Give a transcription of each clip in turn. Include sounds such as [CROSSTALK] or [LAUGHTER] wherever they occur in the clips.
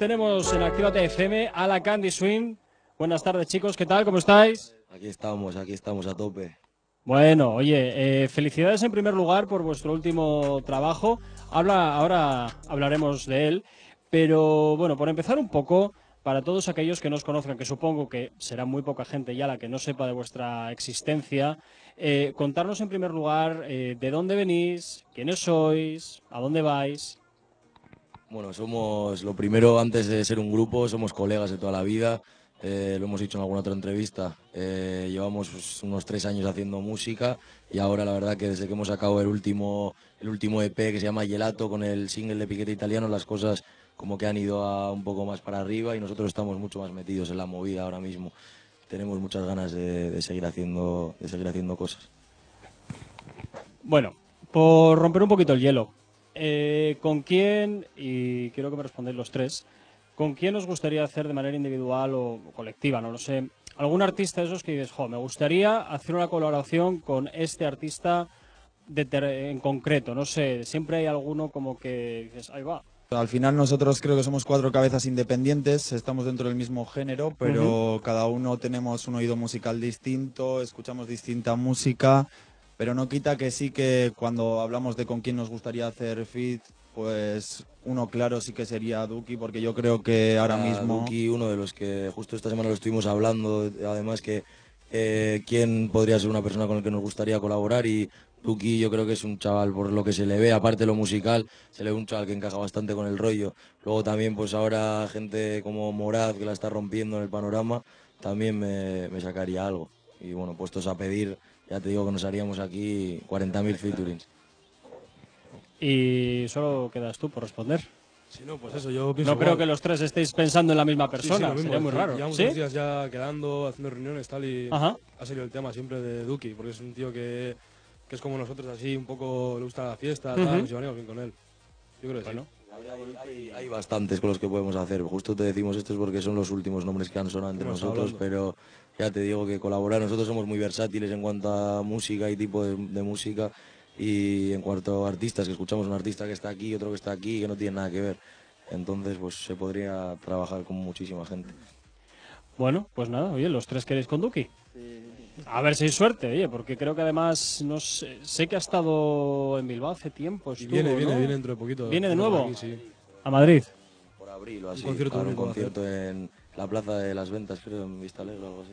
tenemos en Actívate FM a la Candy Swing. Buenas tardes, chicos. ¿Qué tal? ¿Cómo estáis? Aquí estamos, aquí estamos a tope. Bueno, oye, eh, felicidades en primer lugar por vuestro último trabajo. Habla, ahora hablaremos de él. Pero bueno, por empezar un poco, para todos aquellos que no os conozcan, que supongo que será muy poca gente ya la que no sepa de vuestra existencia, eh, contarnos en primer lugar eh, de dónde venís, quiénes sois, a dónde vais. Bueno, somos lo primero, antes de ser un grupo, somos colegas de toda la vida. eh, lo hemos dicho en alguna otra entrevista. eh, llevamos pues, unos tres años haciendo música y ahora la verdad que desde que hemos sacado el último, el último EP que se llama Gelato con el single de Piquete Italiano, las cosas como que han ido a un poco más para arriba y nosotros estamos mucho más metidos en la movida ahora mismo. Tenemos muchas ganas de, de seguir haciendo, de seguir haciendo cosas. Bueno, por romper un poquito el hielo, eh, ¿con quién, y quiero que me respondáis los tres, ¿con quién os gustaría hacer de manera individual o colectiva? No lo sé. ¿Algún artista de esos que dices, jo, me gustaría hacer una colaboración con este artista de en concreto? No sé, siempre hay alguno como que dices, ahí va. Al final nosotros creo que somos cuatro cabezas independientes, estamos dentro del mismo género, pero cada uno tenemos un oído musical distinto, escuchamos distinta música, pero no quita que sí que cuando hablamos de con quién nos gustaría hacer fit, pues uno claro sí que sería Duki, porque yo creo que ahora a mismo... Duki, uno de los que justo esta semana lo estuvimos hablando, además que eh, quién podría ser una persona con la que nos gustaría colaborar y Duki yo creo que es un chaval por lo que se le ve, aparte de lo musical, se le ve un chaval que encaja bastante con el rollo. Luego también pues ahora gente como Morad que la está rompiendo en el panorama, también me, me sacaría algo. Y bueno, puestos a pedir, ya te digo que nos haríamos aquí 40.000 featurings. Y solo quedas tú por responder. Sí, no, pues eso, yo pienso No creo igual. que los tres estéis pensando en la misma Sí, sí, persona, lo mismo, sería muy sí, raro. Llevamos ¿Sí? unos días ya quedando, haciendo reuniones tal y Ajá. ha salido el tema siempre de Duki, porque es un tío que, que es como nosotros así, un poco le gusta la fiesta, Ujú. tal, nos llevaríamos bien con él. Yo creo que Bueno. sí. Hay, hay bastantes con los que podemos hacer. Justo te decimos estos porque son los últimos nombres que han sonado entre nosotros, hablando. pero ya te digo que colaborar, nosotros somos muy versátiles en cuanto a música y tipo de, de música y en cuanto a artistas, que escuchamos un artista que está aquí, otro que está aquí, que no tiene nada que ver. Entonces, pues se podría trabajar con muchísima gente. Bueno, pues nada, oye, los tres queréis con Duki. A ver si hay suerte, oye, porque creo que además, no sé, sé que ha estado en Bilbao hace tiempo. Estuvo, viene, viene, ¿no? viene dentro de poquito. ¿Viene de nuevo? aquí, sí. A Madrid. Por abril o así, concierto para un a hacer. concierto en la Plaza de las Ventas, creo, en Vista Alegre o algo así.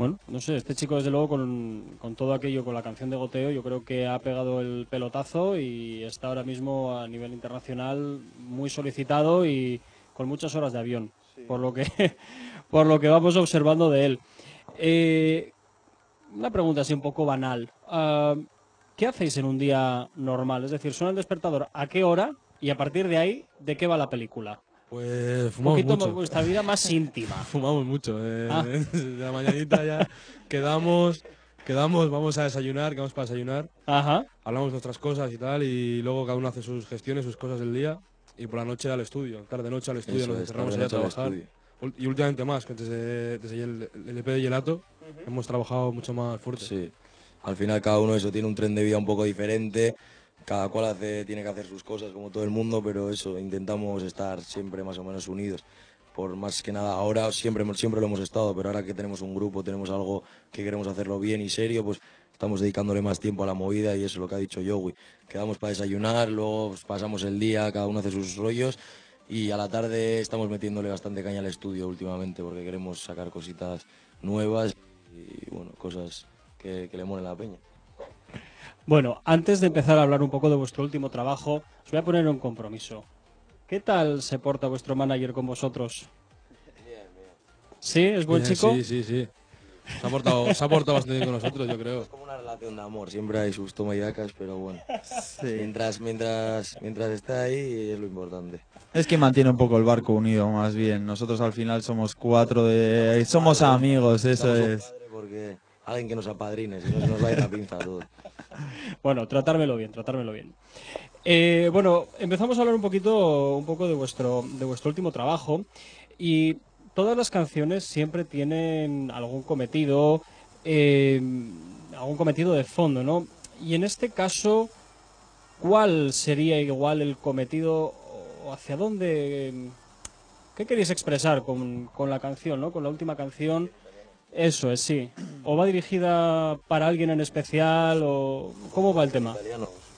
Bueno, no sé, este chico desde luego con, con todo aquello, con la canción de Goteo, yo creo que ha pegado el pelotazo y está ahora mismo a nivel internacional muy solicitado y con muchas horas de avión, por lo que [LAUGHS] por lo que vamos observando de él. Eh, una pregunta así un poco banal. Ah, ¿Qué hacéis en un día normal? Es decir, suena el despertador, ¿a qué hora? Y a partir de ahí, ¿de qué va la película? Pues Un fumamos poquito mucho. vuestra vida más íntima. [LAUGHS] Fumamos mucho. eh, Ah. [LAUGHS] De la mañanita ya quedamos, quedamos, vamos a desayunar, quedamos para desayunar. Ajá. hablamos nuestras cosas y tal, y luego cada uno hace sus gestiones, sus cosas del día, y por la noche al estudio, tarde-noche al estudio, Eso nos encerramos allá a trabajar. Y últimamente más, que desde, desde el, el EP de Gelato hemos trabajado mucho más fuerte. Sí. Al final cada uno eso tiene un tren de vida un poco diferente, cada cual hace, tiene que hacer sus cosas como todo el mundo, pero eso, intentamos estar siempre más o menos unidos. Por más que nada, ahora siempre, siempre lo hemos estado, pero ahora que tenemos un grupo, tenemos algo que queremos hacerlo bien y serio, pues estamos dedicándole más tiempo a la movida y eso es lo que ha dicho Joey. Quedamos para desayunar, luego pues, pasamos el día, cada uno hace sus rollos y a la tarde estamos metiéndole bastante caña al estudio últimamente porque queremos sacar cositas nuevas y bueno, cosas que, que le molen la peña. Bueno, antes de empezar a hablar un poco de vuestro último trabajo, os voy a poner un compromiso. ¿Qué tal se porta vuestro manager con vosotros? ¿Sí? ¿Es buen Bien, chico? Sí, sí, sí. Se ha portado, se ha portado bastante bien con nosotros, yo creo. Es como una relación de amor, siempre hay sus toma y dacas, pero bueno, mientras, mientras, mientras está ahí es lo importante. Es que mantiene un poco el barco unido, más bien. Nosotros al final somos cuatro de... Somos amigos, eso es. padre Porque alguien que nos apadrine, si no se nos va a ir la pinza todo. [LAUGHS] Bueno, tratármelo bien, tratármelo bien. Eh, bueno, empezamos a hablar un poquito, un poco de vuestro, de vuestro último trabajo y todas las canciones siempre tienen algún cometido, eh, algún cometido de fondo, ¿no? Y en este caso, ¿cuál sería igual el cometido o hacia dónde ¿Qué queréis expresar con, con la canción, ¿no? Con la última canción. Eso es, sí. ¿O va dirigida para alguien en especial o cómo va el tema?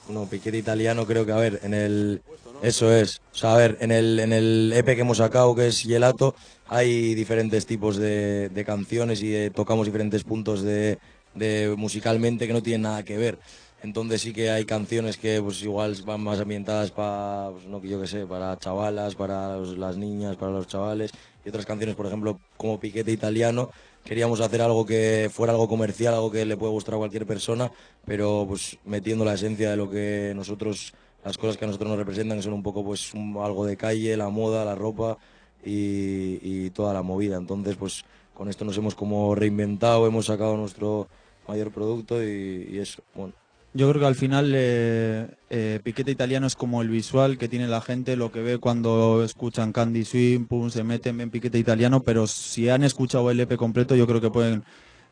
No, piquete italiano creo que, a ver, en el... Eso es. O sea, a ver, en el, en el EP que hemos sacado, que es Gelato, hay diferentes tipos de, canciones y tocamos diferentes puntos de, de musicalmente que no tienen nada que ver. Entonces sí que hay canciones que pues igual van más ambientadas para, pues, no yo qué sé, para chavalas, para las niñas, para los chavales. Y otras canciones, por ejemplo, como Piquete Italiano, queríamos hacer algo que fuera algo comercial, algo que le puede gustar a cualquier persona, pero pues metiendo la esencia de lo que nosotros, las cosas que a nosotros nos representan, que son un poco pues algo de calle, la moda, la ropa y, y toda la movida. Entonces pues con esto nos hemos como reinventado, hemos sacado nuestro mayor producto y, y eso, bueno. Yo creo que al final eh, eh, Piquete Italiano es como el visual que tiene la gente, lo que ve cuando escuchan Candy Swing, pum, se meten, ven Piquete Italiano, pero si han escuchado el EP completo yo creo que pueden,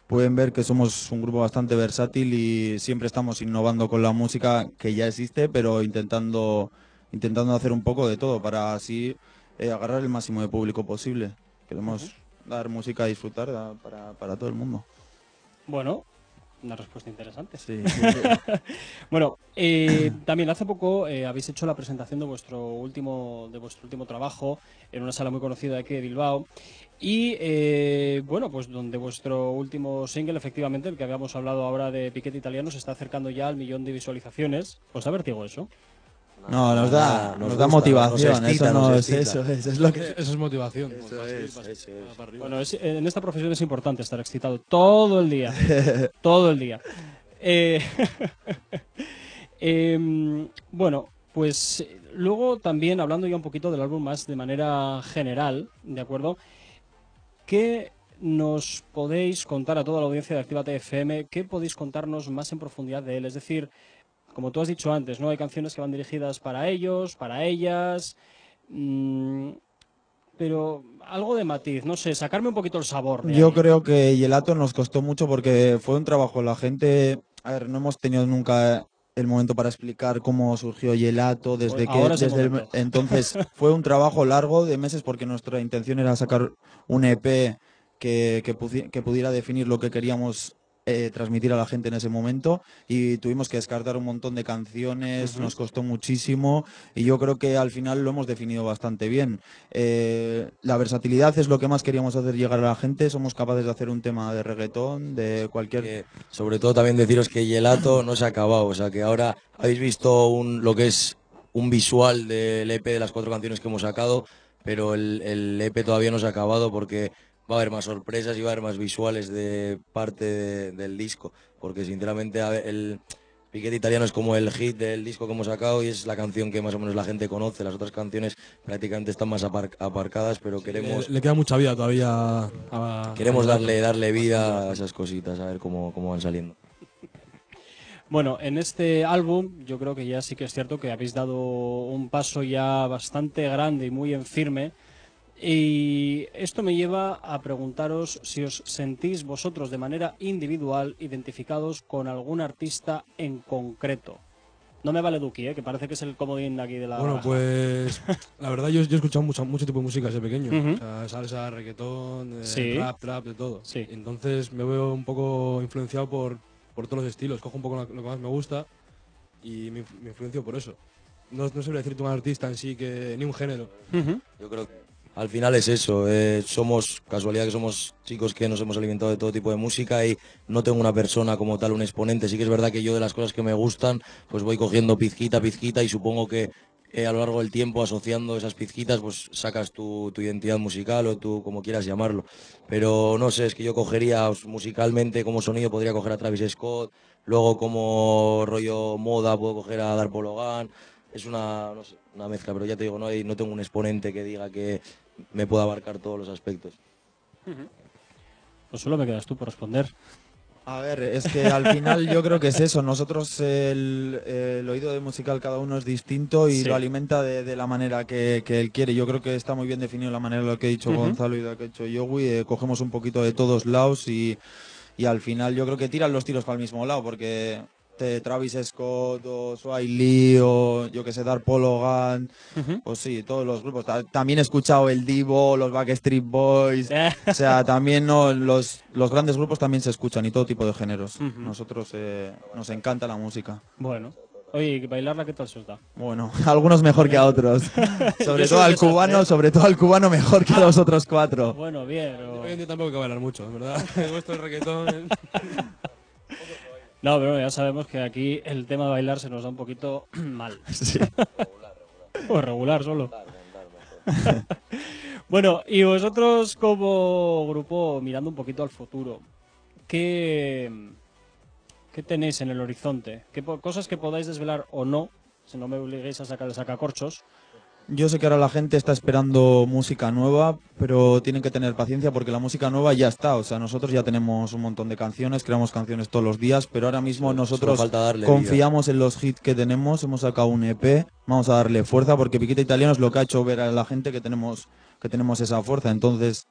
pueden ver que somos un grupo bastante versátil y siempre estamos innovando con la música que ya existe, pero intentando, intentando hacer un poco de todo para así eh, agarrar el máximo de público posible. Queremos dar música a disfrutar a- para, para todo el mundo. Bueno, una respuesta interesante. Sí. [LAUGHS] Bueno, eh, también hace poco eh, habéis hecho la presentación de vuestro último de vuestro último trabajo en una sala muy conocida aquí de Bilbao y eh, bueno, pues donde vuestro último single, efectivamente, el que habíamos hablado ahora de Piquete Italiano, se está acercando ya al millón de visualizaciones. ¿Os da vértigo eso? No, nos da, Nada, nos nos da gusta, motivación, nos excita, eso no nos es eso, es, es lo que Eso es motivación. Eso es, eso es. Bueno, es- en esta profesión es importante estar excitado todo el día. [LAUGHS] todo el día. Eh, [LAUGHS] em, bueno, pues luego también hablando ya un poquito del álbum más de manera general, ¿de acuerdo? ¿Qué nos podéis contar a toda la audiencia de Actívate FM? ¿Qué podéis contarnos más en profundidad de él? Es decir, como tú has dicho antes, ¿no? Hay canciones que van dirigidas para ellos, para ellas. mm, pero algo de matiz, no sé, sacarme un poquito el sabor. de Yo ahí. creo que Gelato nos costó mucho porque fue un trabajo. La gente, a ver, no hemos tenido nunca el momento para explicar cómo surgió Gelato desde Pues que desde el- momento. entonces [LAUGHS] fue un trabajo largo de meses porque nuestra intención era sacar un EP que, que, que pudiera definir lo que queríamos eh, transmitir a la gente en ese momento y tuvimos que descartar un montón de canciones, nos costó muchísimo y yo creo que al final lo hemos definido bastante bien. Eh, la versatilidad es lo que más queríamos hacer llegar a la gente, somos capaces de hacer un tema de reggaetón, de cualquier... Sobre todo también deciros que Gelato no se ha acabado, o sea que ahora habéis visto un, lo que es un visual del EP de las cuatro canciones que hemos sacado, pero el, el EP todavía no se ha acabado porque va a haber más sorpresas y va a haber más visuales de parte de- del disco, porque sinceramente el Piquete Italiano es como el hit del disco que hemos sacado y es la canción que más o menos la gente conoce, las otras canciones prácticamente están más apar- aparcadas, pero queremos... Le, le queda mucha vida todavía a- Queremos darle, darle vida a esas cositas, a ver cómo, cómo van saliendo. Bueno, en este álbum yo creo que ya sí que es cierto que habéis dado un paso ya bastante grande y muy en firme. Y esto me lleva a preguntaros si os sentís vosotros de manera individual identificados con algún artista en concreto. No me vale Duki, ¿eh? que parece que es el comodín aquí de la... Bueno, baraja. pues la verdad yo, yo he escuchado mucho, mucho tipo de música desde pequeño. Ujú. O sea, salsa, reggaetón, eh, Sí. rap, trap, de todo. Sí. Entonces me veo un poco influenciado por, por todos los estilos. Cojo un poco lo, lo que más me gusta y me, me influencio por eso. No, no sabría decirte un artista en sí, que ni un género. Ujú. Yo creo que al final es eso. eh, somos, casualidad que somos chicos que nos hemos alimentado de todo tipo de música y no tengo una persona como tal, un exponente. Sí que es verdad que yo de las cosas que me gustan, pues voy cogiendo pizquita, pizquita y supongo que eh, a lo largo del tiempo asociando esas pizquitas, pues sacas tu, identidad musical o tu, como quieras llamarlo. Pero no sé, es que yo cogería musicalmente como sonido, podría coger a Travis Scott, luego como rollo moda puedo coger a Darpo Logan. Es una, no sé, una mezcla, pero ya te digo, no, no tengo un exponente que diga que me pueda abarcar todos los aspectos. Pues solo me quedas tú por responder. A ver, es que al final yo creo que es eso. Nosotros el, el oído de musical cada uno es distinto y Sí. lo alimenta de, de la manera que, que él quiere. Yo creo que está muy bien definido la manera de lo que ha dicho Ujú. Gonzalo y lo que ha dicho Yogui. Eh, cogemos un poquito de todos lados y, y al final yo creo que tiran los tiros para el mismo lado porque este Travis Scott o Sway Lee o yo que sé, Dar Pologan, Ujú. pues sí, todos los grupos. Ta- También he escuchado el Divo, los Backstreet Boys, [LAUGHS] o sea, también no, los, los grandes grupos también se escuchan y todo tipo de géneros. Nosotros eh, nos encanta la música. Bueno. Oye, bailarla, ¿qué tal se os da? Bueno, [LAUGHS] algunos mejor que a otros. [LAUGHS] Sobre todo al cubano, ¿eh? sobre todo al cubano mejor que a los otros cuatro. Bueno, bien. Hoy en día tampoco hay que bailar mucho, verdad. Vuestro reggaetón. No, pero ya sabemos que aquí el tema de bailar se nos da un poquito [CLEARS THROAT] mal. [LAUGHS] Sí. O regular solo. [LAUGHS] bueno, y vosotros como grupo, mirando un poquito al futuro, ¿qué, qué tenéis en el horizonte? ¿Qué cosas que podáis desvelar o no? Si no me obliguéis a sacar el sacacorchos. Yo sé que ahora la gente está esperando música nueva, pero tienen que tener paciencia porque la música nueva ya está. O sea, nosotros ya tenemos un montón de canciones, creamos canciones todos los días, pero ahora mismo nosotros falta confiamos en los hits que tenemos. Hemos sacado un EP, vamos a darle fuerza porque Piquita Italiano es lo que ha hecho ver a la gente que tenemos, que tenemos esa fuerza. Entonces,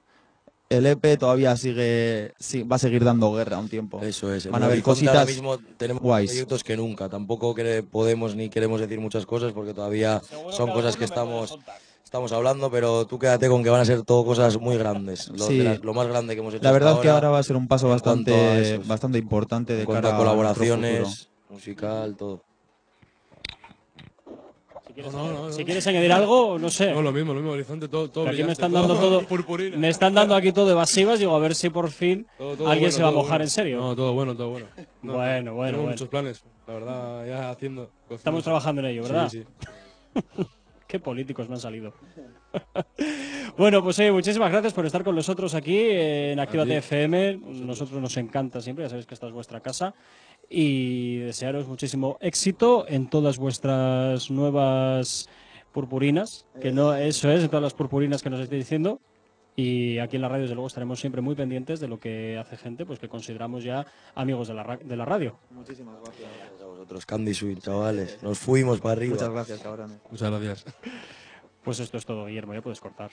el EP todavía sigue, sí, va a seguir dando guerra un tiempo. Eso es. Van a haber Horizonte ahora cositas mismo tenemos más guays. proyectos que nunca. Tampoco podemos ni queremos decir muchas cosas porque todavía son cosas que estamos, estamos hablando, pero tú quédate con que van a ser todo cosas muy grandes. Lo, Sí. de las- lo más grande que hemos hecho La verdad es que ahora va a ser un paso bastante, bastante importante de en cara a a nuestro futuro. colaboraciones, musical, todo. Si quieres, No, no, no. si quieres añadir algo, no sé. No, lo mismo, lo mismo, horizonte, todo, todo aquí me están dando todo, purpurina. me están dando aquí todo evasivas, digo, a ver si por fin Todo- todo alguien bueno, se va a todo mojar bueno. en serio. No, todo bueno, todo bueno. No, Bueno, bueno, bueno. muchos planes, la verdad, ya haciendo. Estamos trabajando en ello, ¿verdad? Sí, sí. [LAUGHS] Qué políticos me han salido. [LAUGHS] bueno, pues eh, muchísimas gracias por estar con nosotros aquí en Actívate. FM. Nosotros nos encanta siempre, ya sabéis que esta es vuestra casa. Y desearos muchísimo éxito en todas vuestras nuevas purpurinas, que no, eso es, en todas las purpurinas que nos estáis diciendo. Y aquí en la radio, desde luego, estaremos siempre muy pendientes de lo que hace gente pues que consideramos ya amigos de la, ra- de la radio. Muchísimas gracias. Gracias a vosotros, Candy Sweet, chavales. Nos fuimos para arriba. Muchas gracias, cabrones. Muchas gracias. Pues esto es todo, Guillermo, ya puedes cortar.